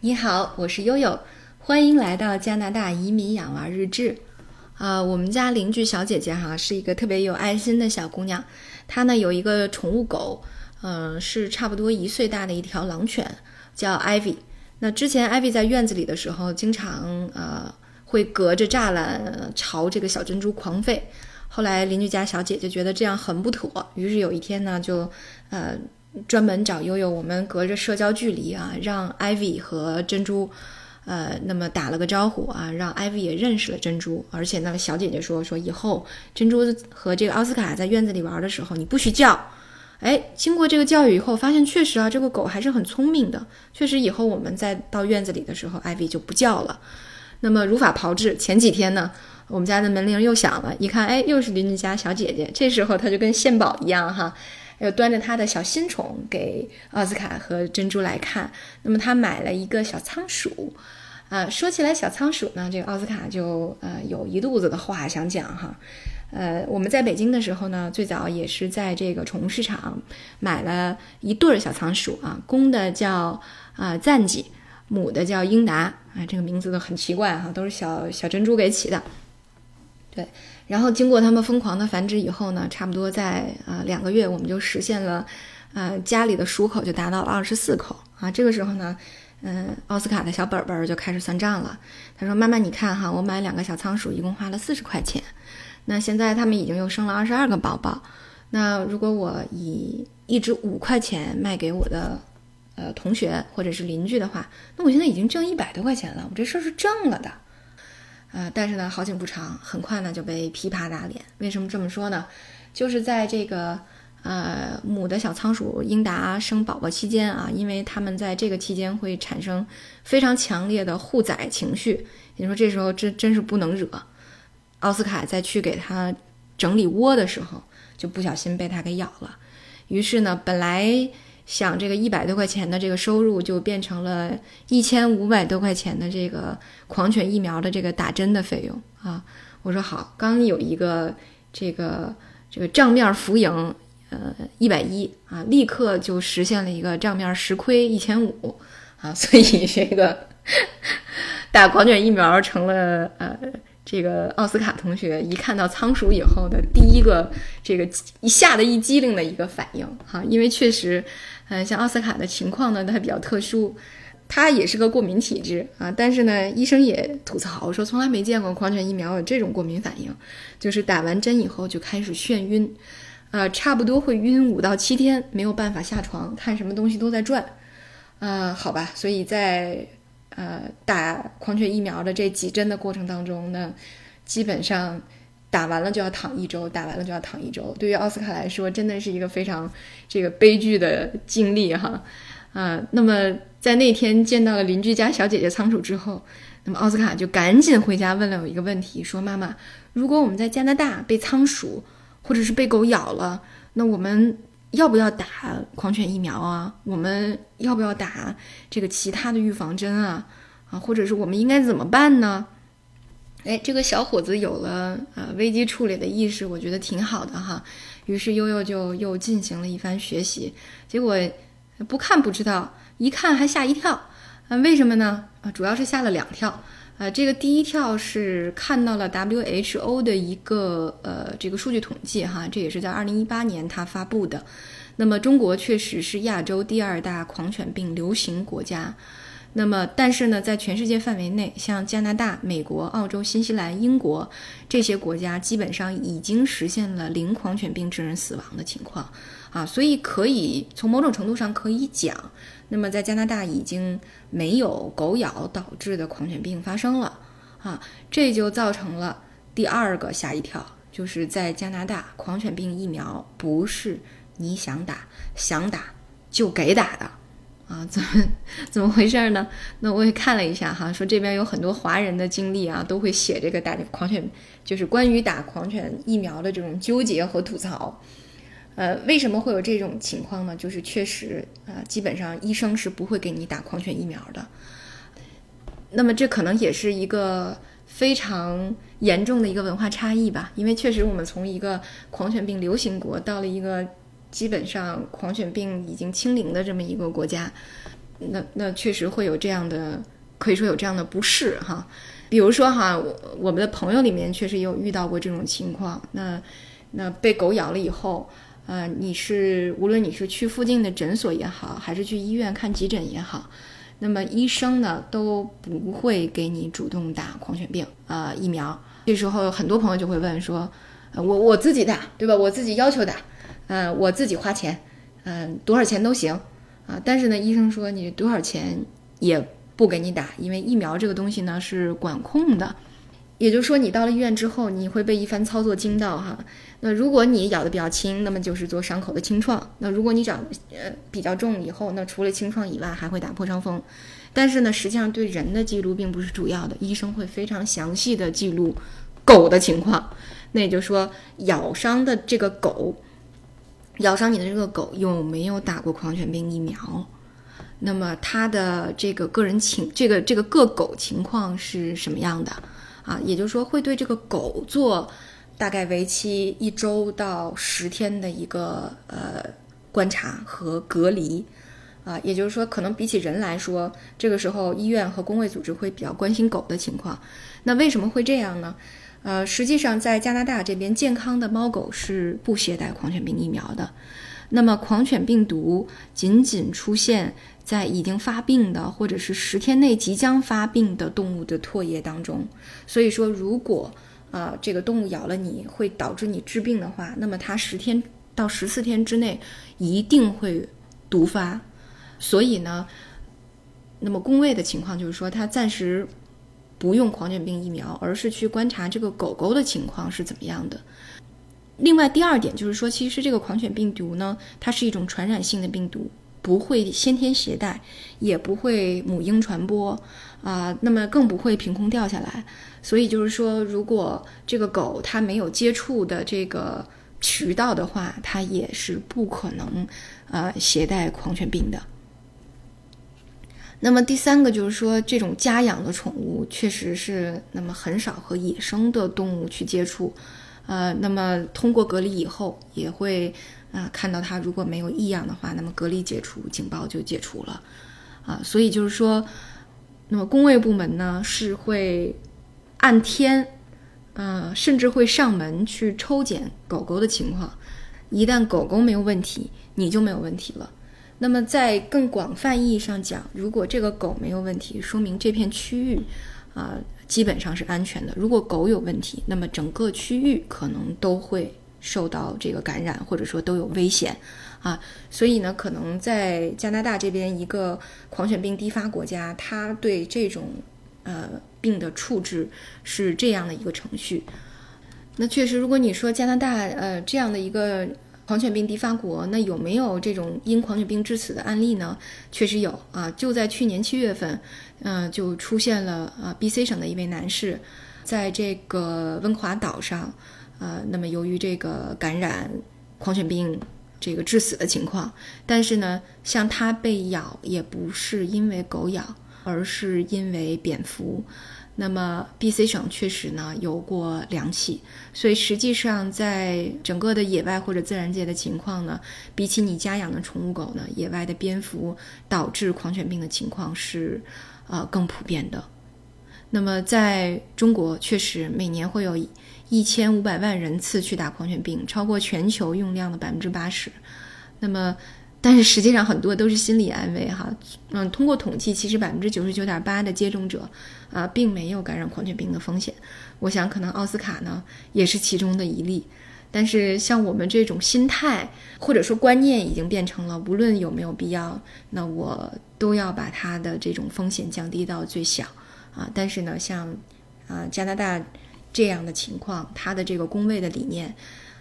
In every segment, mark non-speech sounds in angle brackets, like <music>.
你好，我是悠悠，欢迎来到加拿大移民养娃日志。啊，我们家邻居小姐姐哈是一个特别有爱心的小姑娘，她呢有一个宠物狗，嗯，是差不多一岁大的一条狼犬，叫 Ivy。那之前 Ivy 在院子里的时候，经常呃会隔着栅栏朝这个小珍珠狂吠。后来邻居家小姐姐觉得这样很不妥，于是有一天呢，就呃专门找悠悠，我们隔着社交距离啊，让 Ivy 和珍珠呃那么打了个招呼啊，让 Ivy 也认识了珍珠。而且那个小姐姐说说以后珍珠和这个奥斯卡在院子里玩的时候，你不许叫。哎，经过这个教育以后，发现确实啊，这个狗还是很聪明的。确实以后我们在到院子里的时候，Ivy 就不叫了。那么如法炮制，前几天呢？我们家的门铃又响了，一看，哎，又是邻居家小姐姐。这时候她就跟献宝一样，哈，又端着他的小新宠给奥斯卡和珍珠来看。那么他买了一个小仓鼠，啊，说起来小仓鼠呢，这个奥斯卡就呃有一肚子的话想讲哈。呃，我们在北京的时候呢，最早也是在这个宠物市场买了一对儿小仓鼠啊，公的叫啊赞吉，母的叫英达，啊，这个名字都很奇怪哈，都是小小珍珠给起的。对，然后经过他们疯狂的繁殖以后呢，差不多在啊两个月，我们就实现了，呃家里的鼠口就达到了二十四口啊。这个时候呢，嗯，奥斯卡的小本本就开始算账了。他说：“妈妈，你看哈，我买两个小仓鼠一共花了四十块钱，那现在他们已经又生了二十二个宝宝。那如果我以一只五块钱卖给我的呃同学或者是邻居的话，那我现在已经挣一百多块钱了，我这事儿是挣了的。”呃，但是呢，好景不长，很快呢就被噼啪打脸。为什么这么说呢？就是在这个呃母的小仓鼠英达生宝宝期间啊，因为他们在这个期间会产生非常强烈的护崽情绪，你说这时候真真是不能惹。奥斯卡在去给他整理窝的时候，就不小心被他给咬了。于是呢，本来。想这个一百多块钱的这个收入，就变成了一千五百多块钱的这个狂犬疫苗的这个打针的费用啊！我说好，刚有一个这个这个账面浮盈，呃，一百一啊，立刻就实现了一个账面实亏一千五啊！<laughs> 所以这个 <laughs> 打狂犬疫苗成了呃。这个奥斯卡同学一看到仓鼠以后的第一个这个一吓得一激灵的一个反应哈，因为确实，嗯，像奥斯卡的情况呢，它比较特殊，它也是个过敏体质啊。但是呢，医生也吐槽说，从来没见过狂犬疫苗有这种过敏反应，就是打完针以后就开始眩晕，呃，差不多会晕五到七天，没有办法下床，看什么东西都在转，啊，好吧，所以在。呃，打狂犬疫苗的这几针的过程当中呢，基本上打完了就要躺一周，打完了就要躺一周。对于奥斯卡来说，真的是一个非常这个悲剧的经历哈。啊，那么在那天见到了邻居家小姐姐仓鼠之后，那么奥斯卡就赶紧回家问了我一个问题，说：“妈妈，如果我们在加拿大被仓鼠或者是被狗咬了，那我们？”要不要打狂犬疫苗啊？我们要不要打这个其他的预防针啊？啊，或者是我们应该怎么办呢？哎，这个小伙子有了呃危机处理的意识，我觉得挺好的哈。于是悠悠就又进行了一番学习，结果不看不知道，一看还吓一跳。啊，为什么呢？啊，主要是吓了两跳。呃，这个第一跳是看到了 WHO 的一个呃这个数据统计哈，这也是在二零一八年他发布的。那么中国确实是亚洲第二大狂犬病流行国家。那么但是呢，在全世界范围内，像加拿大、美国、澳洲、新西兰、英国这些国家，基本上已经实现了零狂犬病致人死亡的情况啊，所以可以从某种程度上可以讲。那么，在加拿大已经没有狗咬导致的狂犬病发生了，啊，这就造成了第二个吓一跳，就是在加拿大，狂犬病疫苗不是你想打想打就给打的，啊，<laughs> 怎么怎么回事呢？那我也看了一下哈，说这边有很多华人的经历啊，都会写这个打狂犬，就是关于打狂犬疫苗的这种纠结和吐槽。呃，为什么会有这种情况呢？就是确实，啊，基本上医生是不会给你打狂犬疫苗的。那么这可能也是一个非常严重的一个文化差异吧，因为确实我们从一个狂犬病流行国到了一个基本上狂犬病已经清零的这么一个国家。那那确实会有这样的，可以说有这样的不适哈。比如说哈，我我们的朋友里面确实有遇到过这种情况。那那被狗咬了以后，呃，你是无论你是去附近的诊所也好，还是去医院看急诊也好，那么医生呢都不会给你主动打狂犬病啊疫苗。这时候很多朋友就会问说，我我自己打对吧？我自己要求打，嗯，我自己花钱，嗯，多少钱都行啊。但是呢，医生说你多少钱也。不给你打，因为疫苗这个东西呢是管控的，也就是说你到了医院之后，你会被一番操作惊到哈。那如果你咬的比较轻，那么就是做伤口的清创；那如果你长呃比较重以后，那除了清创以外，还会打破伤风。但是呢，实际上对人的记录并不是主要的，医生会非常详细的记录狗的情况。那也就是说，咬伤的这个狗，咬伤你的这个狗有没有打过狂犬病疫苗？那么它的这个个人情，这个这个个狗情况是什么样的啊？也就是说，会对这个狗做大概为期一周到十天的一个呃观察和隔离啊。也就是说，可能比起人来说，这个时候医院和公卫组织会比较关心狗的情况。那为什么会这样呢？呃，实际上在加拿大这边，健康的猫狗是不携带狂犬病疫苗的。那么狂犬病毒仅仅出现。在已经发病的，或者是十天内即将发病的动物的唾液当中，所以说，如果啊这个动物咬了你会导致你致病的话，那么它十天到十四天之内一定会毒发。所以呢，那么公卫的情况就是说，它暂时不用狂犬病疫苗，而是去观察这个狗狗的情况是怎么样的。另外，第二点就是说，其实这个狂犬病毒呢，它是一种传染性的病毒。不会先天携带，也不会母婴传播，啊，那么更不会凭空掉下来。所以就是说，如果这个狗它没有接触的这个渠道的话，它也是不可能，呃，携带狂犬病的。那么第三个就是说，这种家养的宠物确实是那么很少和野生的动物去接触，呃，那么通过隔离以后也会。啊，看到它如果没有异样的话，那么隔离解除，警报就解除了，啊，所以就是说，那么工卫部门呢是会按天，呃，甚至会上门去抽检狗狗的情况，一旦狗狗没有问题，你就没有问题了。那么在更广泛意义上讲，如果这个狗没有问题，说明这片区域啊基本上是安全的。如果狗有问题，那么整个区域可能都会。受到这个感染，或者说都有危险，啊，所以呢，可能在加拿大这边一个狂犬病低发国家，它对这种呃病的处置是这样的一个程序。那确实，如果你说加拿大呃这样的一个狂犬病低发国，那有没有这种因狂犬病致死的案例呢？确实有啊，就在去年七月份，嗯，就出现了啊，B.C 省的一位男士，在这个温哥华岛上。呃，那么由于这个感染狂犬病这个致死的情况，但是呢，像他被咬也不是因为狗咬，而是因为蝙蝠。那么 B.C 省确实呢有过两起，所以实际上在整个的野外或者自然界的情况呢，比起你家养的宠物狗呢，野外的蝙蝠导致狂犬病的情况是呃更普遍的。那么在中国，确实每年会有。一千五百万人次去打狂犬病，超过全球用量的百分之八十。那么，但是实际上很多都是心理安慰哈。嗯，通过统计，其实百分之九十九点八的接种者啊，并没有感染狂犬病的风险。我想，可能奥斯卡呢也是其中的一例。但是，像我们这种心态或者说观念，已经变成了无论有没有必要，那我都要把它的这种风险降低到最小啊。但是呢，像啊加拿大。这样的情况，他的这个工位的理念，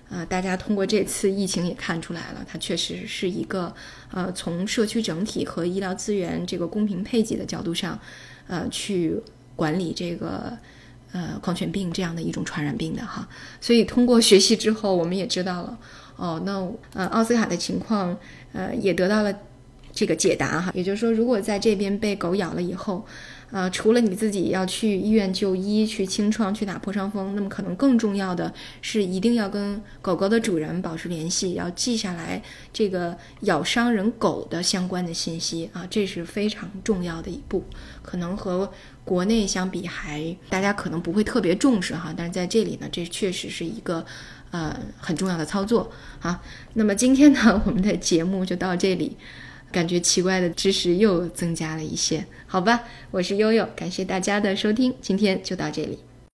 啊，大家通过这次疫情也看出来了，它确实是一个，呃，从社区整体和医疗资源这个公平配给的角度上，呃，去管理这个，呃，狂犬病这样的一种传染病的哈。所以通过学习之后，我们也知道了，哦，那呃，奥斯卡的情况，呃，也得到了这个解答哈。也就是说，如果在这边被狗咬了以后，呃，除了你自己要去医院就医、去清创、去打破伤风，那么可能更重要的是，一定要跟狗狗的主人保持联系，要记下来这个咬伤人狗的相关的信息啊，这是非常重要的一步。可能和国内相比，还大家可能不会特别重视哈，但是在这里呢，这确实是一个呃很重要的操作啊，那么今天呢，我们的节目就到这里。感觉奇怪的知识又增加了一些，好吧，我是悠悠，感谢大家的收听，今天就到这里。